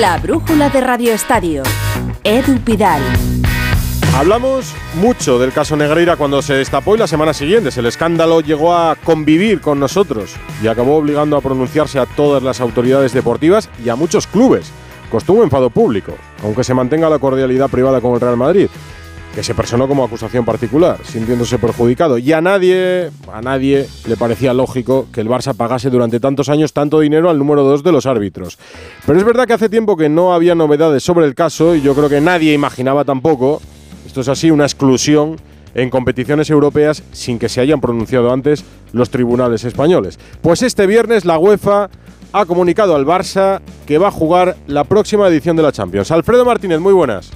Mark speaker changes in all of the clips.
Speaker 1: La brújula de Radio Estadio. Edu Pidal.
Speaker 2: Hablamos mucho del caso Negreira cuando se destapó y las semanas siguientes el escándalo llegó a convivir con nosotros y acabó obligando a pronunciarse a todas las autoridades deportivas y a muchos clubes. Costó un enfado público, aunque se mantenga la cordialidad privada con el Real Madrid, que se personó como acusación particular, sintiéndose perjudicado. Y a nadie, a nadie le parecía lógico que el Barça pagase durante tantos años tanto dinero al número dos de los árbitros. Pero es verdad que hace tiempo que no había novedades sobre el caso y yo creo que nadie imaginaba tampoco esto es así, una exclusión en competiciones europeas sin que se hayan pronunciado antes los tribunales españoles. Pues este viernes la UEFA ha comunicado al Barça que va a jugar la próxima edición de la Champions. Alfredo Martínez, muy buenas.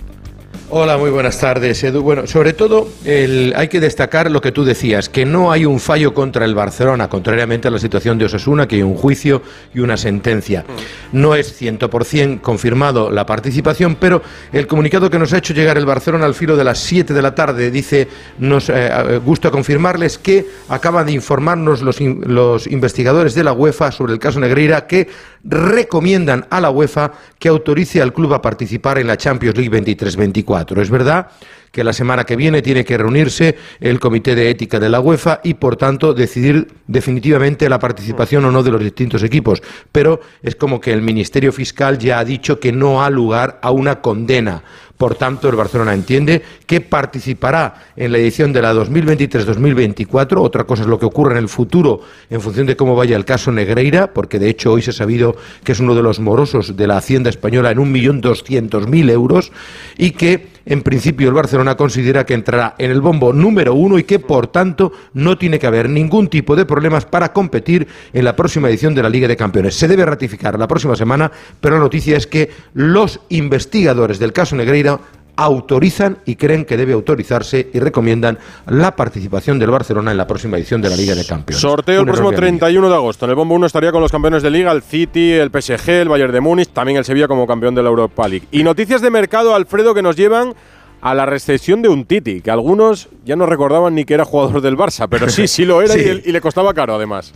Speaker 3: Hola, muy buenas tardes, Edu. Bueno, sobre todo hay que destacar lo que tú decías, que no hay un fallo contra el Barcelona, contrariamente a la situación de Osasuna, que hay un juicio y una sentencia. No es 100% confirmado la participación, pero el comunicado que nos ha hecho llegar el Barcelona al filo de las 7 de la tarde dice, nos eh, gusta confirmarles que acaban de informarnos los, los investigadores de la UEFA sobre el caso Negreira que recomiendan a la UEFA que autorice al club a participar en la Champions League 23-24. Es verdad que la semana que viene tiene que reunirse el Comité de Ética de la UEFA y, por tanto, decidir definitivamente la participación o no de los distintos equipos. Pero es como que el Ministerio Fiscal ya ha dicho que no ha lugar a una condena. Por tanto, el Barcelona entiende que participará en la edición de la 2023-2024. Otra cosa es lo que ocurre en el futuro en función de cómo vaya el caso Negreira, porque de hecho hoy se ha sabido que es uno de los morosos de la Hacienda española en 1.200.000 euros y que en principio el Barcelona considera que entrará en el bombo número uno y que por tanto no tiene que haber ningún tipo de problemas para competir en la próxima edición de la Liga de Campeones. Se debe ratificar la próxima semana, pero la noticia es que los investigadores del caso Negreira autorizan y creen que debe autorizarse y recomiendan la participación del Barcelona en la próxima edición de la Liga de Campeones.
Speaker 2: Sorteo el próximo 31 de agosto. En el bombo 1 estaría con los campeones de Liga, el City, el PSG, el Bayern de Múnich, también el Sevilla como campeón de la Europa League. Y noticias de mercado, Alfredo, que nos llevan a la recesión de un Titi, que algunos ya no recordaban ni que era jugador del Barça, pero sí, sí lo era y le costaba caro además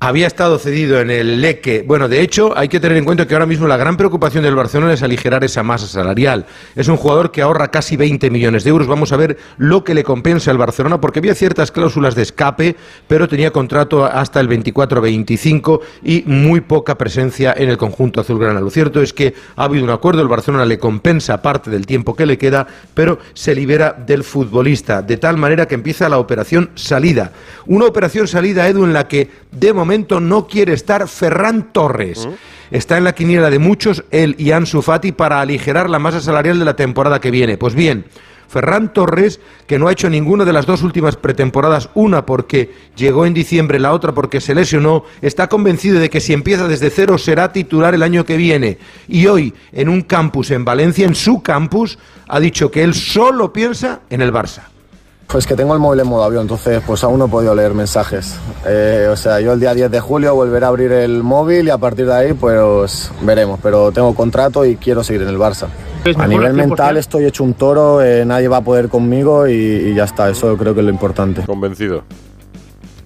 Speaker 3: había estado cedido en el Leque. Bueno, de hecho, hay que tener en cuenta que ahora mismo la gran preocupación del Barcelona es aligerar esa masa salarial. Es un jugador que ahorra casi 20 millones de euros. Vamos a ver lo que le compensa al Barcelona, porque había ciertas cláusulas de escape, pero tenía contrato hasta el 24-25 y muy poca presencia en el conjunto azulgrana. Lo cierto es que ha habido un acuerdo, el Barcelona le compensa parte del tiempo que le queda, pero se libera del futbolista, de tal manera que empieza la operación salida. Una operación salida, Edu, en la que de momento momento no quiere estar Ferran Torres. Está en la quiniela de muchos él y Ansu Fati para aligerar la masa salarial de la temporada que viene. Pues bien, Ferran Torres, que no ha hecho ninguna de las dos últimas pretemporadas, una porque llegó en diciembre, la otra porque se lesionó, está convencido de que si empieza desde cero será titular el año que viene. Y hoy, en un campus en Valencia, en su campus, ha dicho que él solo piensa en el Barça.
Speaker 4: Pues que tengo el móvil en modo avión, entonces pues aún no he podido leer mensajes. Eh, o sea, yo el día 10 de julio volveré a abrir el móvil y a partir de ahí pues veremos, pero tengo contrato y quiero seguir en el Barça. A nivel mental estoy hecho un toro, eh, nadie va a poder conmigo y, y ya está, eso creo que es lo importante.
Speaker 2: Convencido.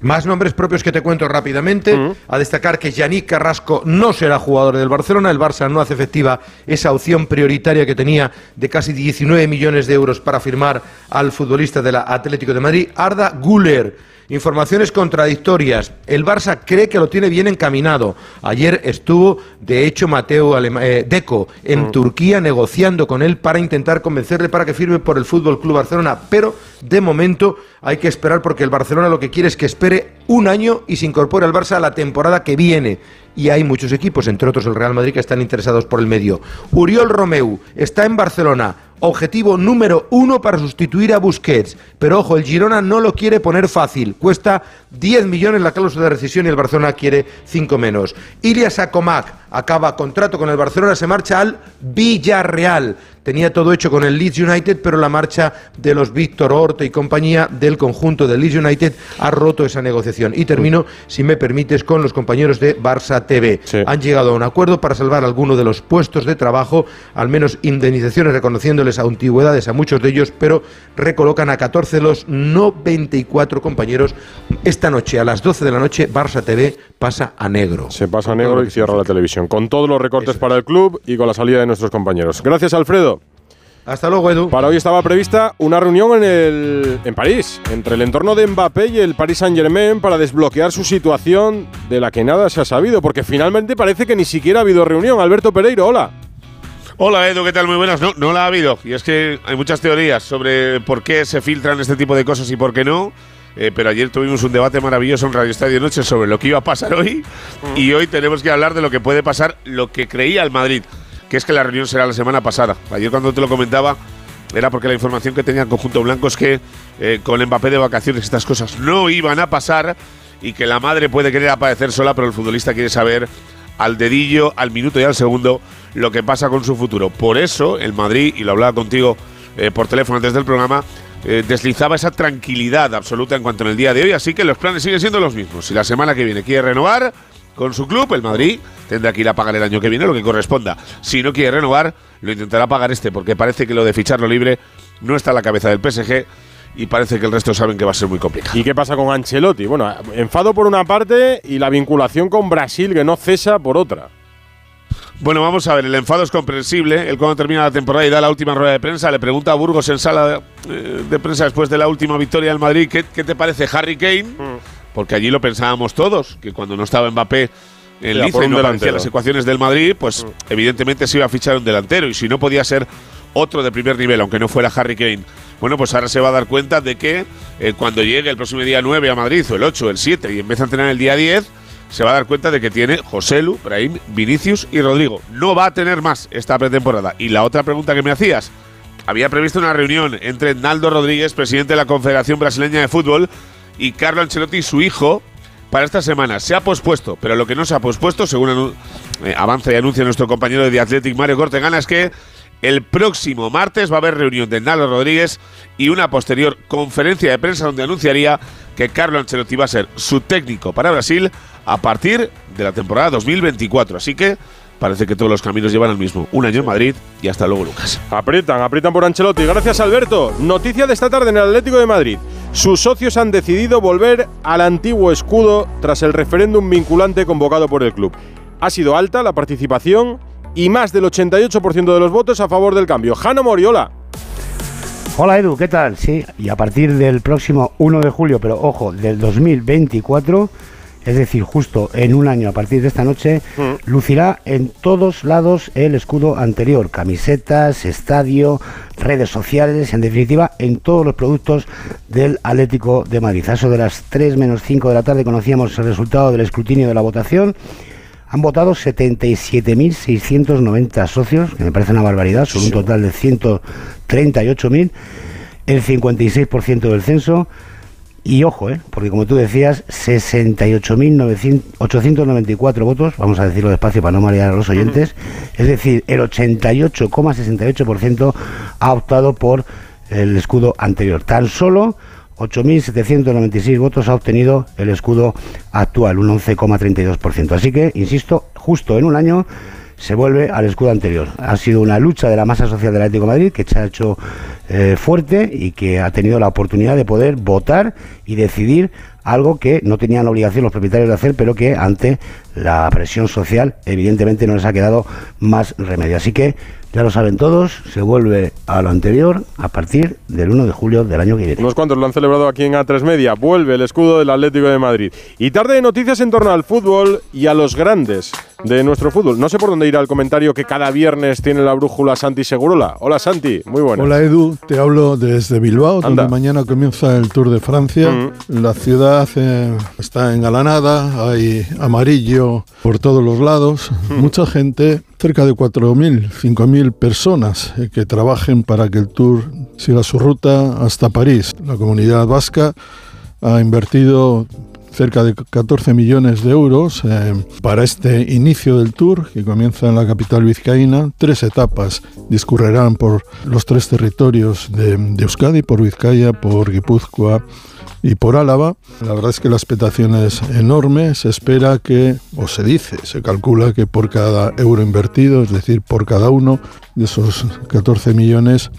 Speaker 3: Más nombres propios que te cuento rápidamente. A destacar que Yannick Carrasco no será jugador del Barcelona. El Barça no hace efectiva esa opción prioritaria que tenía de casi 19 millones de euros para firmar al futbolista del Atlético de Madrid. Arda Guller Informaciones contradictorias. El Barça cree que lo tiene bien encaminado. Ayer estuvo, de hecho, Mateo eh, Deco en mm. Turquía negociando con él para intentar convencerle para que firme por el Fútbol Club Barcelona. Pero de momento hay que esperar porque el Barcelona lo que quiere es que espere un año y se incorpore al Barça a la temporada que viene y hay muchos equipos, entre otros el Real Madrid, que están interesados por el medio. Uriol Romeu está en Barcelona, objetivo número uno para sustituir a Busquets. Pero ojo, el Girona no lo quiere poner fácil. Cuesta 10 millones la cláusula de rescisión y el Barcelona quiere 5 menos. Ilias Akomak acaba contrato con el Barcelona, se marcha al Villarreal. Tenía todo hecho con el Leeds United, pero la marcha de los Víctor Horta y compañía del conjunto del Leeds United ha roto esa negociación. Y termino, si me permites, con los compañeros de Barça TV. Han llegado a un acuerdo para salvar algunos de los puestos de trabajo, al menos indemnizaciones reconociéndoles antigüedades a muchos de ellos, pero recolocan a 14 de los 94 compañeros. Esta noche, a las 12 de la noche, Barça TV pasa a negro.
Speaker 2: Se pasa a negro y cierra la televisión. Con todos los recortes para el club y con la salida de nuestros compañeros. Gracias, Alfredo.
Speaker 3: Hasta luego, Edu.
Speaker 2: Para hoy estaba prevista una reunión en, el, en París, entre el entorno de Mbappé y el Paris Saint-Germain para desbloquear su situación de la que nada se ha sabido, porque finalmente parece que ni siquiera ha habido reunión. Alberto Pereiro, hola.
Speaker 5: Hola Edu, ¿qué tal? Muy buenas. No, no la ha habido. Y es que hay muchas teorías sobre por qué se filtran este tipo de cosas y por qué no. Eh, pero ayer tuvimos un debate maravilloso en Radio Estadio Noche sobre lo que iba a pasar hoy. Y hoy tenemos que hablar de lo que puede pasar, lo que creía el Madrid que es que la reunión será la semana pasada. Ayer cuando te lo comentaba era porque la información que tenía el conjunto blanco es que eh, con Mbappé de vacaciones estas cosas no iban a pasar y que la madre puede querer aparecer sola, pero el futbolista quiere saber al dedillo, al minuto y al segundo lo que pasa con su futuro. Por eso el Madrid, y lo hablaba contigo eh, por teléfono antes del programa, eh, deslizaba esa tranquilidad absoluta en cuanto en el día de hoy, así que los planes siguen siendo los mismos. Si la semana que viene quiere renovar, con su club, el Madrid tendrá que ir a pagar el año que viene lo que corresponda. Si no quiere renovar, lo intentará pagar este, porque parece que lo de ficharlo libre no está a la cabeza del PSG y parece que el resto saben que va a ser muy complicado.
Speaker 2: ¿Y qué pasa con Ancelotti? Bueno, enfado por una parte y la vinculación con Brasil que no cesa por otra.
Speaker 5: Bueno, vamos a ver, el enfado es comprensible. Él cuando termina la temporada y da la última rueda de prensa, le pregunta a Burgos en sala de, eh, prensa después de la última victoria del Madrid, ¿qué, te parece Harry Kane? Mm porque allí lo pensábamos todos, que cuando no estaba Mbappé en Liza y no aparecían las ecuaciones del Madrid, pues mm. evidentemente se iba a fichar un delantero y si no podía ser otro de primer nivel, aunque no fuera Harry Kane. Bueno, pues ahora se va a dar cuenta de que eh, cuando llegue el próximo día 9 a Madrid, o el 8, el 7, y empieza a entrenar el día 10, se va a dar cuenta de que tiene José Lu, Brahim, Vinicius y Rodrigo. No va a tener más esta pretemporada. Y la otra pregunta que me hacías, había previsto una reunión entre Naldo Rodríguez, presidente de la Confederación Brasileña de Fútbol, y Carlo Ancelotti, su hijo, para esta semana. Se ha pospuesto, pero lo que no se ha pospuesto, según eh, avanza y anuncia nuestro compañero de Athletic Mario Cortegana, es que el próximo martes va a haber reunión de Nalo Rodríguez y una posterior conferencia de prensa donde anunciaría que Carlo Ancelotti va a ser su técnico para Brasil a partir de la temporada 2024. Así que parece que todos los caminos llevan al mismo. Un año en Madrid y hasta luego, Lucas.
Speaker 2: Aprietan, aprietan por Ancelotti. Gracias, Alberto. Noticia de esta tarde en el Atlético de Madrid. Sus socios han decidido volver al antiguo escudo tras el referéndum vinculante convocado por el club. Ha sido alta la participación y más del 88% de los votos a favor del cambio. Jano Moriola.
Speaker 6: Hola Edu, ¿qué tal? Sí, y a partir del próximo 1 de julio, pero ojo, del 2024 es decir, justo en un año a partir de esta noche, mm. lucirá en todos lados el escudo anterior, camisetas, estadio, redes sociales, en definitiva, en todos los productos del Atlético de Madrid. A eso de las 3 menos 5 de la tarde conocíamos el resultado del escrutinio de la votación. Han votado 77.690 socios, que me parece una barbaridad, sobre un total de 138.000, el 56% del censo. Y ojo, ¿eh? porque como tú decías, 68.894 votos, vamos a decirlo despacio para no marear a los oyentes, es decir, el 88,68% ha optado por el escudo anterior. Tan solo 8.796 votos ha obtenido el escudo actual, un 11,32%. Así que, insisto, justo en un año se vuelve al escudo anterior. Ha sido una lucha de la masa social del Atlético de Madrid que se ha hecho eh, fuerte y que ha tenido la oportunidad de poder votar y decidir algo que no tenían la obligación los propietarios de hacer, pero que ante la presión social evidentemente no les ha quedado más remedio. Así que ya lo saben todos, se vuelve a lo anterior a partir del 1 de julio del año que viene.
Speaker 2: Unos cuantos lo han celebrado aquí en A3 Media. Vuelve el escudo del Atlético de Madrid. Y tarde de noticias en torno al fútbol y a los grandes de nuestro fútbol. No sé por dónde ir al comentario que cada viernes tiene la brújula Santi Segurola. Hola Santi, muy buenas.
Speaker 7: Hola Edu, te hablo desde Bilbao, donde mañana comienza el Tour de Francia. Mm. La ciudad eh, está engalanada, hay amarillo por todos los lados, mm. mucha gente cerca de 4.000, 5.000 personas eh, que trabajen para que el tour siga su ruta hasta París. La comunidad vasca ha invertido cerca de 14 millones de euros eh, para este inicio del tour que comienza en la capital vizcaína. Tres etapas discurrerán por los tres territorios de, de Euskadi, por Vizcaya, por Guipúzcoa y por Álava. La verdad es que la expectación es enorme. Se espera que, o se dice, se calcula que por cada euro invertido, es decir, por cada uno de esos 14 millones,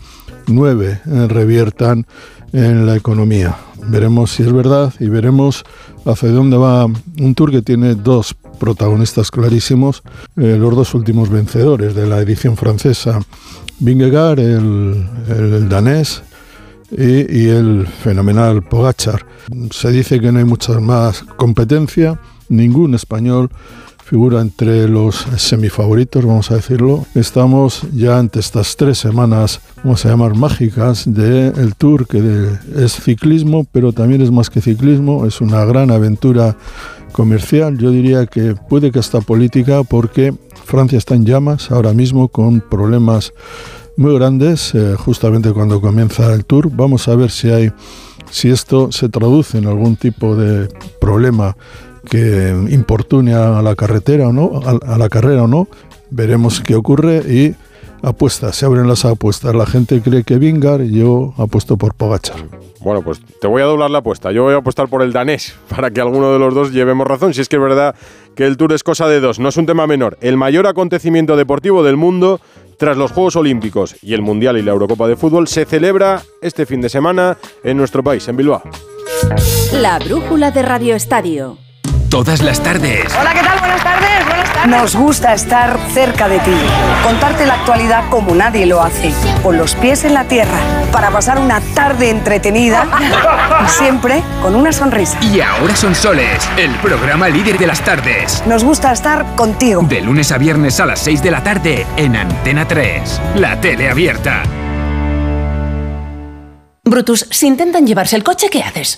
Speaker 7: 9 reviertan en la economía. Veremos si es verdad y veremos hacia dónde va un tour que tiene dos protagonistas clarísimos, eh, los dos últimos vencedores de la edición francesa, Vingegaard, el danés, y, el fenomenal Pogachar. Se dice que no hay mucha más competencia, ningún español figura entre los semifavoritos, vamos a decirlo. Estamos ya ante estas tres semanas, vamos a llamar mágicas, del el Tour, que es ciclismo, pero también es más que ciclismo, es una gran aventura comercial, yo diría que puede que hasta política, porque Francia está en llamas ahora mismo con problemas muy grandes eh, justamente cuando comienza el tour. Vamos a ver si hay si esto se traduce en algún tipo de problema que importune a la carretera o no, a, la carrera o no. Veremos qué ocurre y apuestas, se abren las apuestas. La gente cree que Vingar, yo apuesto por Pogachar.
Speaker 2: Bueno, pues te voy a doblar la apuesta. Yo voy a apostar por el danés para que alguno de los dos llevemos razón. Si es que es verdad que el Tour es cosa de dos, no es un tema menor. El mayor acontecimiento deportivo del mundo tras los Juegos Olímpicos y el Mundial y la Eurocopa de Fútbol, se celebra este fin de semana en nuestro país, en Bilbao.
Speaker 1: La brújula de Radio Estadio.
Speaker 8: Todas las tardes.
Speaker 9: Hola, ¿qué tal? Buenas tardes.
Speaker 10: Nos gusta estar cerca de ti, contarte la actualidad como nadie lo hace, con los pies en la tierra, para pasar una tarde entretenida y siempre con una sonrisa.
Speaker 8: Y ahora son soles, el programa líder de las tardes.
Speaker 10: Nos gusta estar contigo.
Speaker 8: De lunes a viernes a las 6 de la tarde en Antena 3, la tele abierta.
Speaker 11: Brutus, si intentan llevarse el coche, ¿qué haces?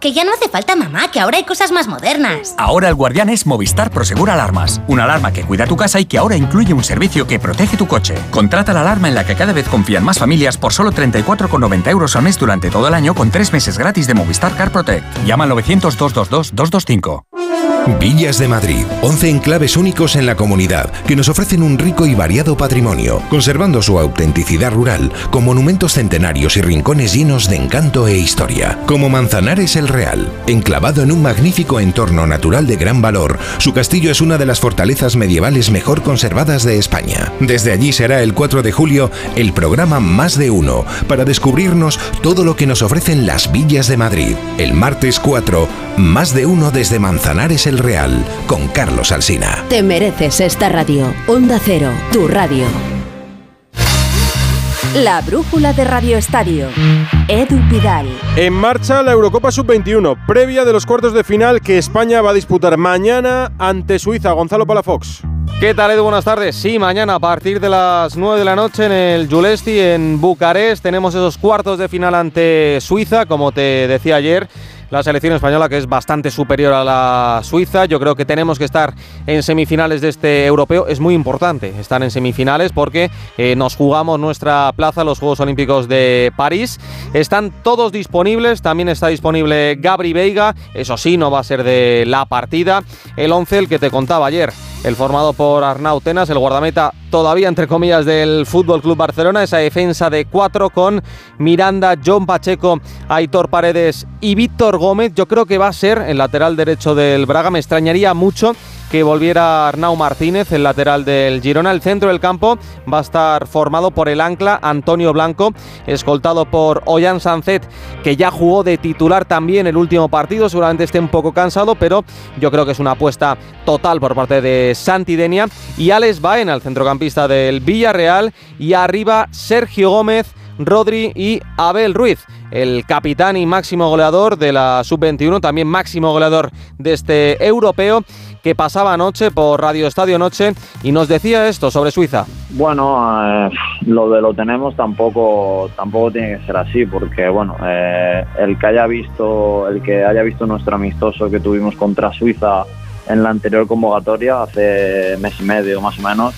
Speaker 12: Que ya no hace falta, mamá, que ahora hay cosas más modernas.
Speaker 13: Ahora el guardián es Movistar Prosegur Alarmas. Una alarma que cuida tu casa y que ahora incluye un servicio que protege tu coche. Contrata la alarma en la que cada vez confían más familias por solo 34,90 euros al mes durante todo el año con tres meses gratis de Movistar Car Protect. Llama al 900-222-225.
Speaker 14: Villas de Madrid, 11 enclaves únicos en la comunidad que nos ofrecen un rico y variado patrimonio, conservando su autenticidad rural con monumentos centenarios y rincones llenos de encanto e historia, como Manzanares el Real, enclavado en un magnífico entorno natural de gran valor. Su castillo es una de las fortalezas medievales mejor conservadas de España. Desde allí será el 4 de julio el programa Más de Uno para descubrirnos todo lo que nos ofrecen las villas de Madrid. El martes 4, Más de Uno desde Manzanares el Real, con Carlos Alsina.
Speaker 1: Te mereces esta radio. Onda Cero, tu radio. La brújula de Radio Estadio. Edu Pidal.
Speaker 2: En marcha la Eurocopa Sub-21, previa de los cuartos de final que España va a disputar mañana ante Suiza. Gonzalo Palafox.
Speaker 15: ¿Qué tal, Edu? Buenas tardes. Sí, mañana a partir de las 9 de la noche en el Julesti, en Bucarest, tenemos esos cuartos de final ante Suiza, como te decía ayer la selección española que es bastante superior a la Suiza. Yo creo que tenemos que estar en semifinales de este europeo. Es muy importante estar en semifinales porque eh, nos jugamos nuestra plaza los Juegos Olímpicos de París. Están todos disponibles. También está disponible Gabri Veiga. Eso sí, no va a ser de la partida. El 11, el que te contaba ayer el formado por Arnau Tenas, el guardameta todavía entre comillas del Fútbol Club Barcelona, esa defensa de cuatro con Miranda, John Pacheco, Aitor Paredes y Víctor Gómez. Yo creo que va a ser el lateral derecho del Braga. Me extrañaría mucho que volviera Arnau Martínez, el lateral del Girona. El centro del campo va a estar formado por el ancla Antonio Blanco, escoltado por Ollán Sancet, que ya jugó de titular también el último partido. Seguramente esté un poco cansado, pero yo creo que es una apuesta total por parte de Santidenia. Y Alex Baena, el centrocampista del Villarreal. Y arriba Sergio Gómez. Rodri y Abel Ruiz, el capitán y máximo goleador de la sub-21, también máximo goleador de este europeo que pasaba anoche por Radio Estadio Noche y nos decía esto sobre Suiza.
Speaker 16: Bueno, eh, lo de lo tenemos tampoco tampoco tiene que ser así porque bueno, eh, el que haya visto el que haya visto nuestro amistoso que tuvimos contra Suiza en la anterior convocatoria hace mes y medio más o menos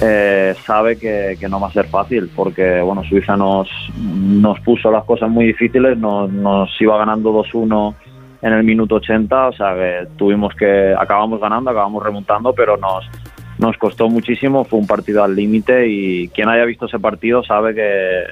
Speaker 16: eh, sabe que, no va a ser fácil porque bueno Suiza nos, nos puso las cosas muy difíciles, nos, nos iba ganando 2-1 en el minuto 80, o sea que tuvimos que, acabamos ganando, acabamos remontando, pero nos, nos costó muchísimo, fue un partido al límite y quien haya visto ese partido sabe que,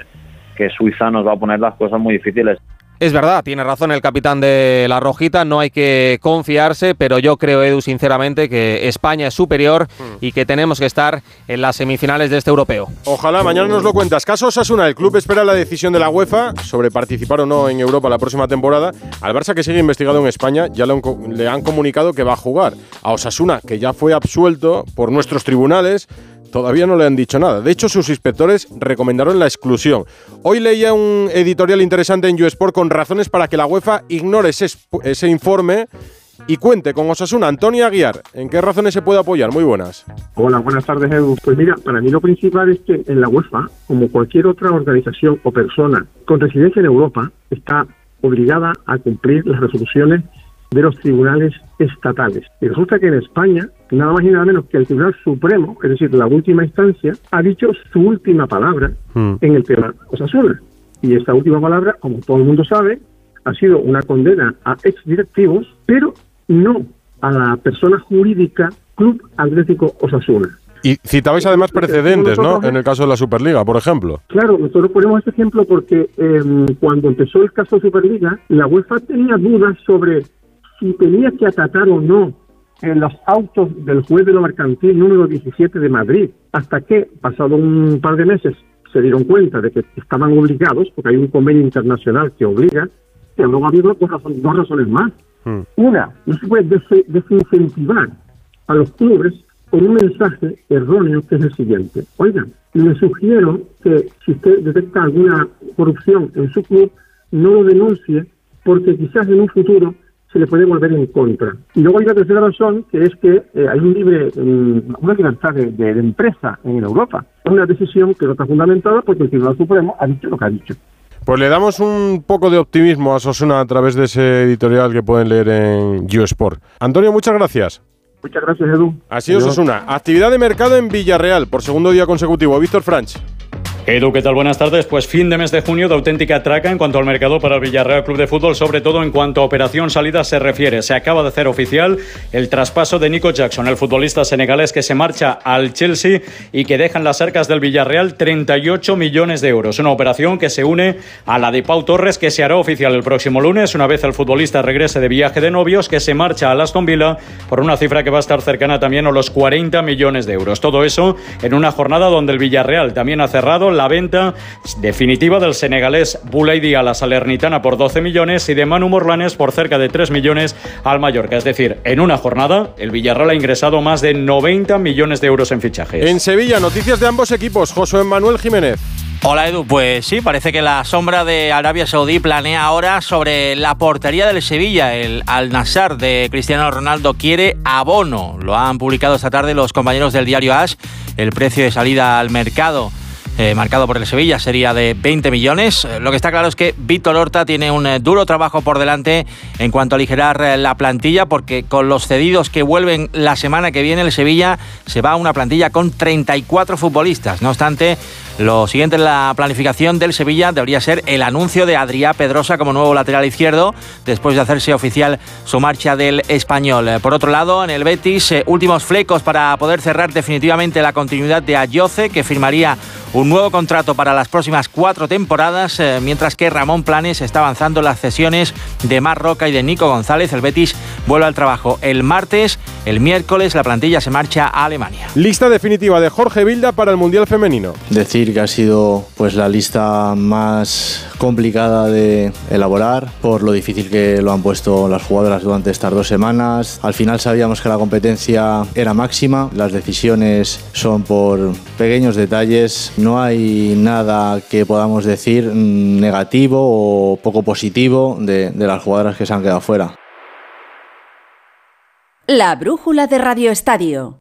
Speaker 16: que Suiza nos va a poner las cosas muy difíciles.
Speaker 15: Es verdad, tiene razón el capitán de la Rojita, no hay que confiarse, pero yo creo, Edu, sinceramente, que España es superior
Speaker 2: Hmm.
Speaker 15: y que tenemos que estar en las semifinales de este europeo.
Speaker 2: Ojalá, mañana nos lo cuentas. Caso Osasuna, el club espera la decisión de la UEFA sobre participar o no en Europa la próxima temporada. Al Barça, que sigue investigado en España, ya le han comunicado que va a jugar. A Osasuna, que ya fue absuelto por nuestros tribunales, todavía no le han dicho nada. De hecho, sus inspectores recomendaron la exclusión. Hoy leía un editorial interesante en YouSport con razones para que la UEFA ignore ese, ese informe y cuente con Osasuna. Antonio Aguiar, ¿en qué razones se puede apoyar? Muy buenas.
Speaker 17: Hola, buenas tardes, Edu. Pues mira, para mí lo principal es que en la UEFA, como cualquier otra organización o persona con residencia en Europa, está obligada a cumplir las resoluciones de los tribunales estatales. Y resulta que en España, nada más y nada menos que el Tribunal Supremo, es decir, la última instancia, ha dicho su última palabra en el tema Osasuna. Y esta última palabra, como todo el mundo sabe, ha sido una condena a exdirectivos, pero no a la persona jurídica Club Atlético Osasuna.
Speaker 2: Y citabais además precedentes, ¿no? En el caso de la Superliga, por ejemplo.
Speaker 17: Claro, nosotros ponemos este ejemplo porque eh, cuando empezó el caso Superliga, la UEFA tenía dudas sobre si tenía que acatar o no en los autos del juez de lo mercantil número 17 de Madrid, hasta que, pasado un par de meses, se dieron cuenta de que estaban obligados, porque hay un convenio internacional que obliga, que luego ha habido dos razones, dos razones más. Una, no se puede des- desincentivar a los clubes con un mensaje erróneo que es el siguiente. Oigan, le sugiero que si usted detecta alguna corrupción en su club, no lo denuncie porque quizás en un futuro se le puede volver en contra. Y luego hay la tercera razón, que es que eh, hay un libre, una libertad de, de- de empresa en Europa. Es una decisión que no está fundamentada porque el Tribunal Supremo ha dicho lo que ha dicho.
Speaker 2: Pues le damos un poco de optimismo a Sosuna a través de ese editorial que pueden leer en YouSport. Antonio, muchas gracias.
Speaker 17: Muchas gracias, Edu.
Speaker 2: Ha sido
Speaker 17: Adiós.
Speaker 2: Sosuna. Actividad de mercado en Villarreal por segundo día consecutivo. Víctor Franch.
Speaker 18: Edu, ¿qué tal? Buenas tardes. Pues fin de mes de junio de auténtica traca en cuanto al mercado para el Villarreal Club de Fútbol, sobre todo en cuanto a operación salida se refiere. Se acaba de hacer oficial el traspaso de Nico Jackson, el futbolista senegalés que se marcha al Chelsea y que deja en las arcas del Villarreal 38 millones de euros. Una operación que se une a la de Pau Torres que se hará oficial el próximo lunes, una vez el futbolista regrese de viaje de novios, que se marcha al Aston Villa por una cifra que va a estar cercana también a los 40 millones de euros. Todo eso en una jornada donde el Villarreal también ha cerrado la venta definitiva del senegalés Boulaidi a la Salernitana por 12 millones y de Manu Morlanes por cerca de 3 millones al Mallorca. Es decir, en una jornada el Villarreal ha ingresado más de 90 millones de euros en fichajes.
Speaker 2: En Sevilla, noticias de ambos equipos. Josué Manuel Jiménez.
Speaker 19: Hola Edu, pues sí, parece que la sombra de Arabia Saudí planea ahora sobre la portería del Sevilla. El Al Nassr de Cristiano Ronaldo quiere abono. Lo han publicado esta tarde los compañeros del diario Ash. El precio de salida al mercado. Eh, marcado por el Sevilla sería de 20 millones. Eh, Lo que está claro es que Víctor Horta tiene un eh, duro trabajo por delante en cuanto a aligerar la plantilla, porque con los cedidos que vuelven la semana que viene, el Sevilla se va a una plantilla con 34 futbolistas. No obstante, lo siguiente en la planificación del Sevilla debería ser el anuncio de Adrià Pedrosa como nuevo lateral izquierdo, después de hacerse oficial su marcha del español. Por otro lado, en el Betis, últimos flecos para poder cerrar definitivamente la continuidad de Ayoce, que firmaría un nuevo contrato para las próximas cuatro temporadas, eh, mientras que Ramón Planes está avanzando las cesiones de Mar Roca y de Nico González. El Betis vuelve al trabajo el martes, el miércoles la plantilla se marcha a Alemania.
Speaker 2: Lista definitiva de Jorge Vilda para el Mundial Femenino.
Speaker 20: Decir que ha sido pues la lista más complicada de elaborar por lo difícil que lo han puesto las jugadoras durante estas dos semanas. Al final sabíamos que la competencia era máxima, las decisiones son por pequeños detalles, no hay nada que podamos decir negativo o poco positivo de, de las jugadoras que se han quedado fuera.
Speaker 1: La brújula de Radio Estadio.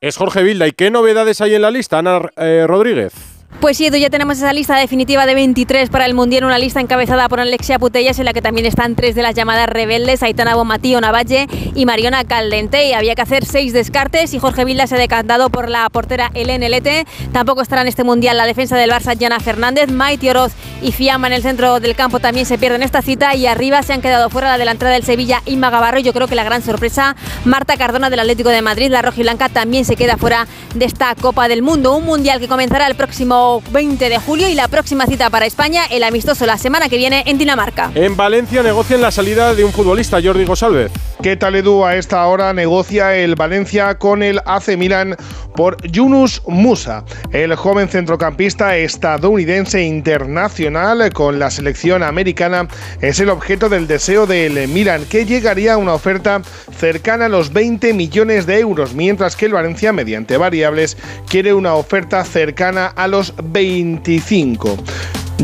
Speaker 2: Es Jorge Vilda. ¿Y qué novedades hay en la lista, Ana eh, Rodríguez?
Speaker 21: Pues sí, Edu, ya tenemos esa lista definitiva de 23 para el Mundial, una lista encabezada por Alexia Putellas en la que también están tres de las llamadas rebeldes, Aitana Bomatío Navalle y Mariona Caldente. Y había que hacer seis descartes y Jorge Vilda se ha decantado por la portera Elene Lete. Tampoco estará en este Mundial la defensa del Barça, Jana Fernández, Maite Oroz y Fiamma en el centro del campo también se pierden esta cita y arriba se han quedado fuera la delantera del Sevilla, Inma Gavarro yo creo que la gran sorpresa, Marta Cardona del Atlético de Madrid, la rojiblanca también se queda fuera de esta Copa del Mundo. Un Mundial que comenzará el próximo pasado 20 de julio y la próxima cita para España, el amistoso la semana que viene en Dinamarca.
Speaker 2: En Valencia negocian la salida de un futbolista, Jordi González.
Speaker 22: ¿Qué tal Edu? A esta hora negocia el Valencia con el AC Milan por Yunus Musa, el joven centrocampista estadounidense internacional con la selección americana, es el objeto del deseo del Milan, que llegaría a una oferta cercana a los 20 millones de euros, mientras que el Valencia, mediante variables, quiere una oferta cercana a los 25.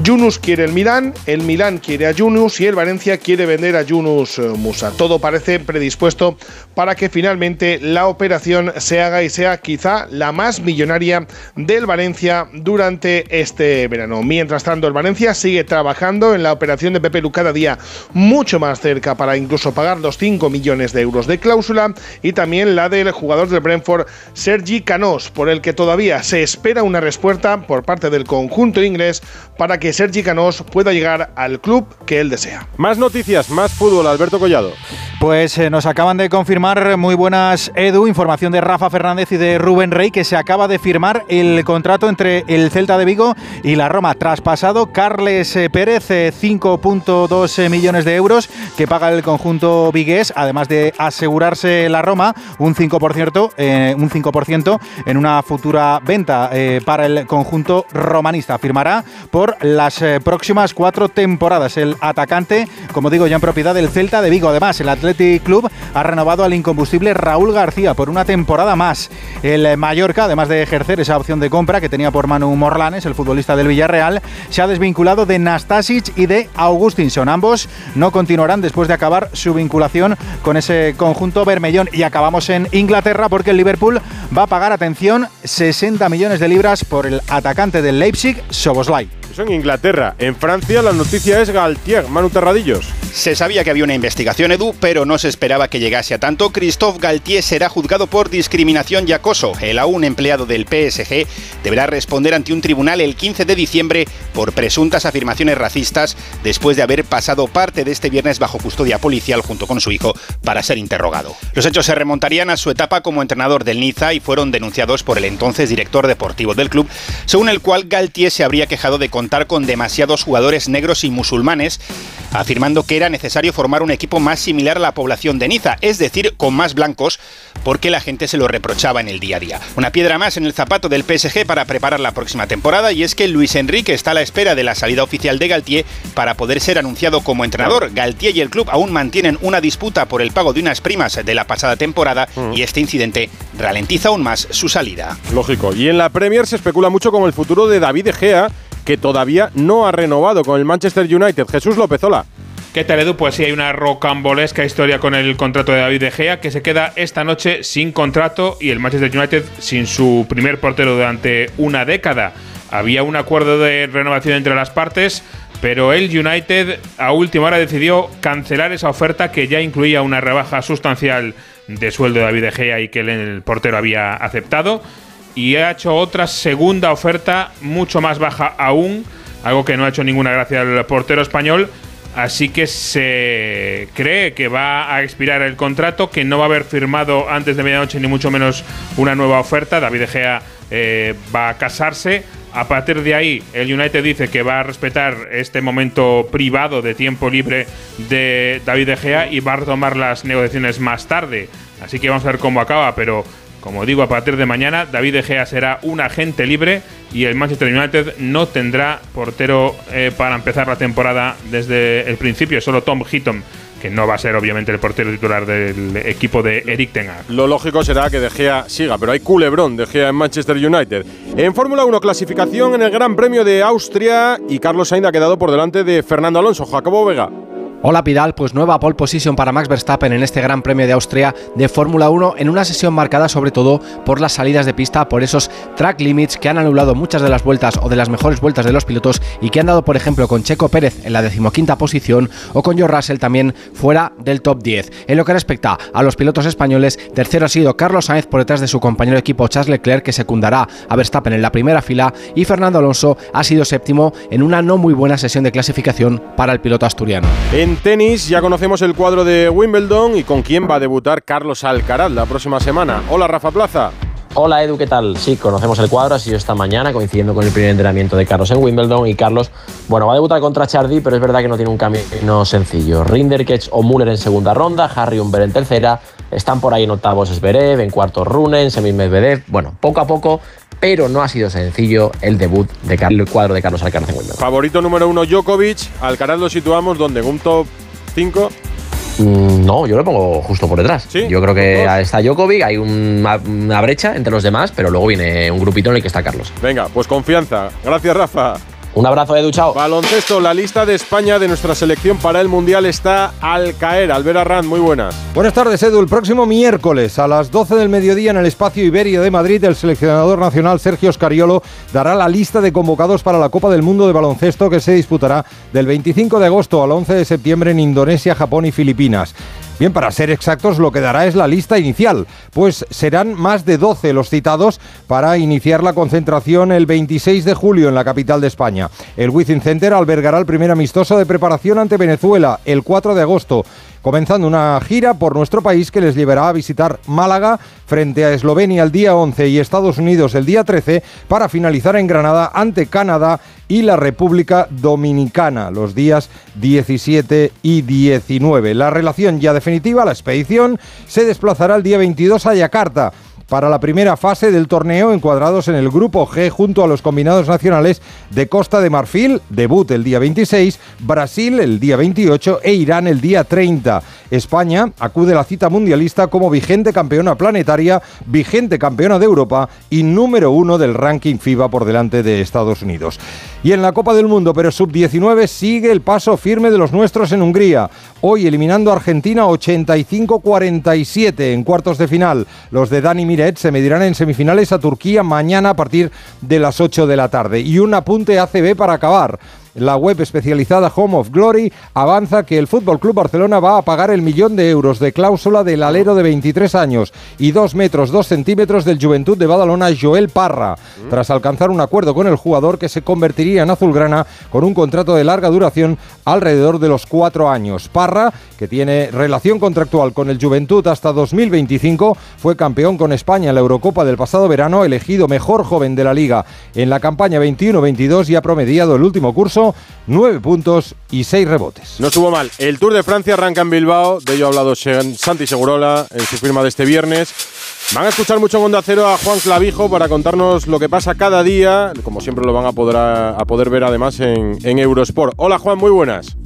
Speaker 22: Yunus quiere el Milán, el Milán quiere a Yunus y el Valencia quiere vender a Yunus eh, Musa. Todo parece predispuesto para que finalmente la operación se haga y sea quizá la más millonaria del Valencia durante este verano. Mientras tanto, el Valencia sigue trabajando en la operación de Pepe Lu cada día mucho más cerca para incluso pagar los 5 millones de euros de cláusula y también la del jugador del Brentford Sergi Canós, por el que todavía se espera una respuesta por parte del conjunto inglés para que Sergi Canós pueda llegar al club que él desea.
Speaker 2: Más noticias, más fútbol, Alberto Collado.
Speaker 23: Pues eh, nos acaban de confirmar, muy buenas Edu, información de Rafa Fernández y de Rubén Rey, que se acaba de firmar el contrato entre el Celta de Vigo y la Roma. Traspasado Carles eh, Pérez, 5.2 eh, millones de euros que paga el conjunto vigués, además de asegurarse la Roma un 5%, un 5 en una futura venta para el conjunto romanista. Firmará por las próximas cuatro temporadas. El atacante, como digo, ya en propiedad del Celta de Vigo. Además, el Athletic Club ha renovado al incombustible Raúl García por una temporada más. El Mallorca, además de ejercer esa opción de compra que tenía por Manu Morlanes, el futbolista del Villarreal, se ha desvinculado de Nastasic y de Augustinson. Ambos no continuarán después de acabar su vinculación con ese conjunto bermellón. Y acabamos en Inglaterra porque el Liverpool va a pagar, atención, 60 millones de libras por el atacante del Leipzig, Soboslai
Speaker 2: en Inglaterra. En Francia la noticia es Galtier, Manu Terradillos.
Speaker 24: Se sabía que había una investigación, Edu, pero no se esperaba que llegase a tanto. Christophe Galtier será juzgado por discriminación y acoso. El aún empleado del PSG deberá responder ante un tribunal el 15 de diciembre por presuntas afirmaciones racistas después de haber pasado parte de este viernes bajo custodia policial junto con su hijo para ser interrogado. Los hechos se remontarían a su etapa como entrenador del Niza y fueron denunciados por el entonces director deportivo del club, según el cual Galtier se habría quejado de contar con demasiados jugadores negros y musulmanes, afirmando que era necesario formar un equipo más similar a la población de Niza, es decir, con más blancos, porque la gente se lo reprochaba en el día a día. Una piedra más en el zapato del PSG para preparar la próxima temporada y es que Luis Enrique está a la espera de la salida oficial de Galtier para poder ser anunciado como entrenador. Galtier y el club aún mantienen una disputa por el pago de unas primas de la pasada temporada mm. y este incidente ralentiza aún más su salida.
Speaker 2: Lógico. Y en la Premier se especula mucho con el futuro de David De Gea que todavía no ha renovado con el Manchester United. Jesús López, hola.
Speaker 25: ¿Qué tal, Edu? Pues sí, hay una rocambolesca historia con el contrato de David De Gea, que se queda esta noche sin contrato y el Manchester United sin su primer portero durante una década. Había un acuerdo de renovación entre las partes, pero el United a última hora decidió cancelar esa oferta que ya incluía una rebaja sustancial de sueldo de David De Gea y que el portero había aceptado y ha hecho otra segunda oferta mucho más baja aún, algo que no ha hecho ninguna gracia al portero español. Así que se cree que va a expirar el contrato, que no va a haber firmado antes de medianoche ni mucho menos una nueva oferta. David De Gea eh, va a casarse. A partir de ahí, el United dice que va a respetar este momento privado de tiempo libre de David De Gea y va a retomar las negociaciones más tarde. Así que vamos a ver cómo acaba, pero como digo, a partir de mañana David De Gea será un agente libre y el Manchester United no tendrá portero eh, para empezar la temporada desde el principio, solo Tom Heaton que no va a ser obviamente el portero titular del equipo de Eric Ten Hag.
Speaker 2: Lo lógico será que De Gea siga, pero hay culebrón De Gea en Manchester United. En Fórmula 1, clasificación en el Gran Premio de Austria y Carlos Sainz ha quedado por delante de Fernando Alonso. Jacobo Vega.
Speaker 26: Hola Pidal, pues nueva pole position para Max Verstappen en este Gran Premio de Austria de Fórmula 1 en una sesión marcada sobre todo por las salidas de pista, por esos track limits que han anulado muchas de las vueltas o de las mejores vueltas de los pilotos y que han dado por ejemplo con Checo Pérez en la decimoquinta posición o con George Russell también fuera del top 10. En lo que respecta a los pilotos españoles, tercero ha sido Carlos Sainz por detrás de su compañero de equipo Charles Leclerc que secundará a Verstappen en la primera fila y Fernando Alonso ha sido séptimo en una no muy buena sesión de clasificación para el piloto asturiano.
Speaker 2: Tenis ya conocemos el cuadro de Wimbledon y con quién va a debutar Carlos Alcaraz la próxima semana. Hola Rafa Plaza.
Speaker 27: Hola Edu, ¿qué tal? Sí, conocemos el cuadro, ha sido esta mañana, coincidiendo con el primer entrenamiento de Carlos en Wimbledon. Y Carlos, bueno, va a debutar contra Chardy, pero es verdad que no tiene un camino sencillo. Rinderkech o Müller en segunda ronda, Harry Umber en tercera. Están por ahí en octavos en cuartos Runen, semis Medvedev. Bueno, poco a poco, pero no ha sido sencillo el debut de Car- el cuadro de Carlos Alcaraz en Wimbledon.
Speaker 2: Favorito número uno, Djokovic. Alcaraz lo situamos donde en un top 5.
Speaker 27: Mm, No, yo lo pongo justo por detrás. Yo creo que está Djokovic, hay una, una brecha entre los demás, pero luego viene un grupito en el que está Carlos.
Speaker 2: Venga, pues confianza. Gracias, Rafa.
Speaker 27: Un abrazo, Edu, chao.
Speaker 2: Baloncesto, la lista de España de nuestra selección para el Mundial está al caer. Albert Arrand, muy buenas.
Speaker 28: Buenas tardes, Edu. El próximo miércoles a las 12 del mediodía en el Espacio Iberia de Madrid, el seleccionador nacional Sergio Scariolo dará la lista de convocados para la Copa del Mundo de Baloncesto que se disputará del 25 de agosto al 11 de septiembre en Indonesia, Japón y Filipinas. Bien, para ser exactos, lo que dará es la lista inicial, pues serán más de 12 los citados para iniciar la concentración el 26 de julio en la capital de España. El Wizzing Center albergará el primer amistoso de preparación ante Venezuela el 4 de agosto comenzando una gira por nuestro país que les llevará a visitar Málaga frente a Eslovenia el día 11 y Estados Unidos el día 13 para finalizar en Granada ante Canadá y la República Dominicana los días 17 y 19. La relación ya definitiva, la expedición, se desplazará el día 22 a Yakarta para la primera fase del torneo encuadrados en el grupo G junto a los combinados nacionales de Costa de Marfil, debut el día 26, Brasil el día 28 e Irán el día 30. España acude a la cita mundialista como vigente campeona planetaria, vigente campeona de Europa y número uno del ranking FIBA por delante de Estados Unidos. Y en la Copa del Mundo, pero sub-19, sigue el paso firme de los nuestros en Hungría. Hoy eliminando a Argentina 85-47 en cuartos de final. Los de Dani Miret se medirán en semifinales a Turquía mañana a partir de las 8 de la tarde. Y un apunte ACB para acabar. La web especializada Home of Glory avanza que el Fútbol Club Barcelona va a pagar el millón de euros de cláusula del alero de 23 años y 2 metros 2 centímetros del Juventud de Badalona Joel Parra, tras alcanzar un acuerdo con el jugador que se convertiría en azulgrana con un contrato de larga duración alrededor de los cuatro años. Parra, que tiene relación contractual con el Juventud hasta 2025, fue campeón con España en la Eurocopa del pasado verano, elegido mejor joven de la liga en la campaña 21-22 y ha promediado el último curso 9 puntos y 6 rebotes.
Speaker 2: No estuvo mal. El Tour de Francia arranca en Bilbao. De ello ha hablado Santi Segurola en su firma de este viernes. Van a escuchar mucho en Onda Cero a Juan Clavijo para contarnos lo que pasa cada día. Como siempre lo van a poder, a, poder ver además en Eurosport. Hola Juan, muy buenas.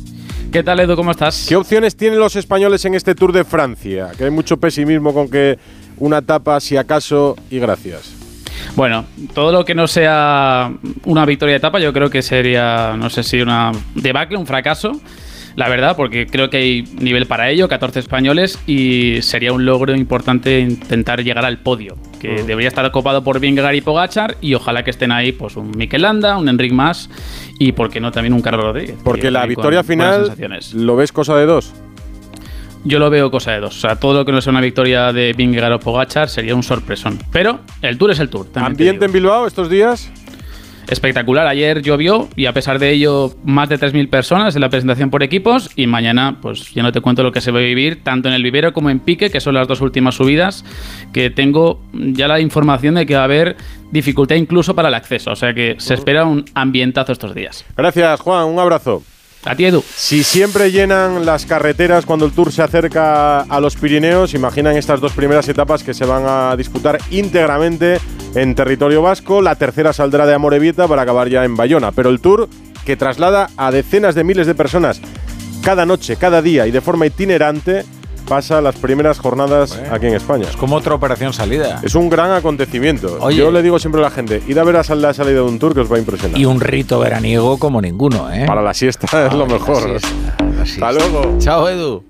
Speaker 29: ¿Qué tal, Edu? ¿Cómo estás?
Speaker 2: ¿Qué opciones tienen los españoles en este Tour de Francia? Que hay mucho pesimismo con que una etapa, si acaso, y gracias.
Speaker 29: Bueno, todo lo que no sea una victoria de etapa, yo creo que sería, no sé si una debacle, un fracaso. La verdad, porque creo que hay nivel para ello, 14 españoles, y sería un logro importante intentar llegar al podio, que debería estar copado por Vingegaard y Pogachar, y ojalá que estén ahí pues un Mikel Landa, un Enric Mas, y por qué no también un Carlos Rodríguez.
Speaker 2: Porque
Speaker 29: que
Speaker 2: la
Speaker 29: con
Speaker 2: victoria final lo ves cosa de dos.
Speaker 29: Yo lo veo cosa de dos. O sea, todo lo que no sea una victoria de Vingegaard o Pogachar sería un sorpresón. Pero el Tour es el Tour.
Speaker 2: ¿Ambiente en Bilbao estos días?
Speaker 29: Espectacular. Ayer llovió y a pesar de ello, más de 3.000 personas en la presentación por equipos. Y mañana, pues ya no te cuento lo que se va a vivir, tanto en el vivero como en Pique, que son las dos últimas subidas, que tengo ya la información de que va a haber dificultad incluso para el acceso. O sea que se espera un ambientazo estos días.
Speaker 2: Gracias, Juan. Un abrazo. Si siempre llenan las carreteras cuando el Tour se acerca a los Pirineos, imaginan estas dos primeras etapas que se van a disputar íntegramente en territorio vasco. La tercera saldrá de Amorebieta para acabar ya en Bayona. Pero el Tour, que traslada a decenas de miles de personas cada noche, cada día y de forma itinerante, pasa las primeras jornadas aquí en España. Es
Speaker 30: como otra operación salida.
Speaker 2: Es un gran acontecimiento.
Speaker 30: Oye.
Speaker 2: Yo le digo siempre a la gente, id a ver a la salida de un tour que os va a impresionar.
Speaker 30: Y un rito veraniego como ninguno, ¿eh?
Speaker 2: Para la siesta es lo
Speaker 30: la
Speaker 2: mejor.
Speaker 30: siesta, la
Speaker 2: Hasta luego.
Speaker 30: Chao, Edu.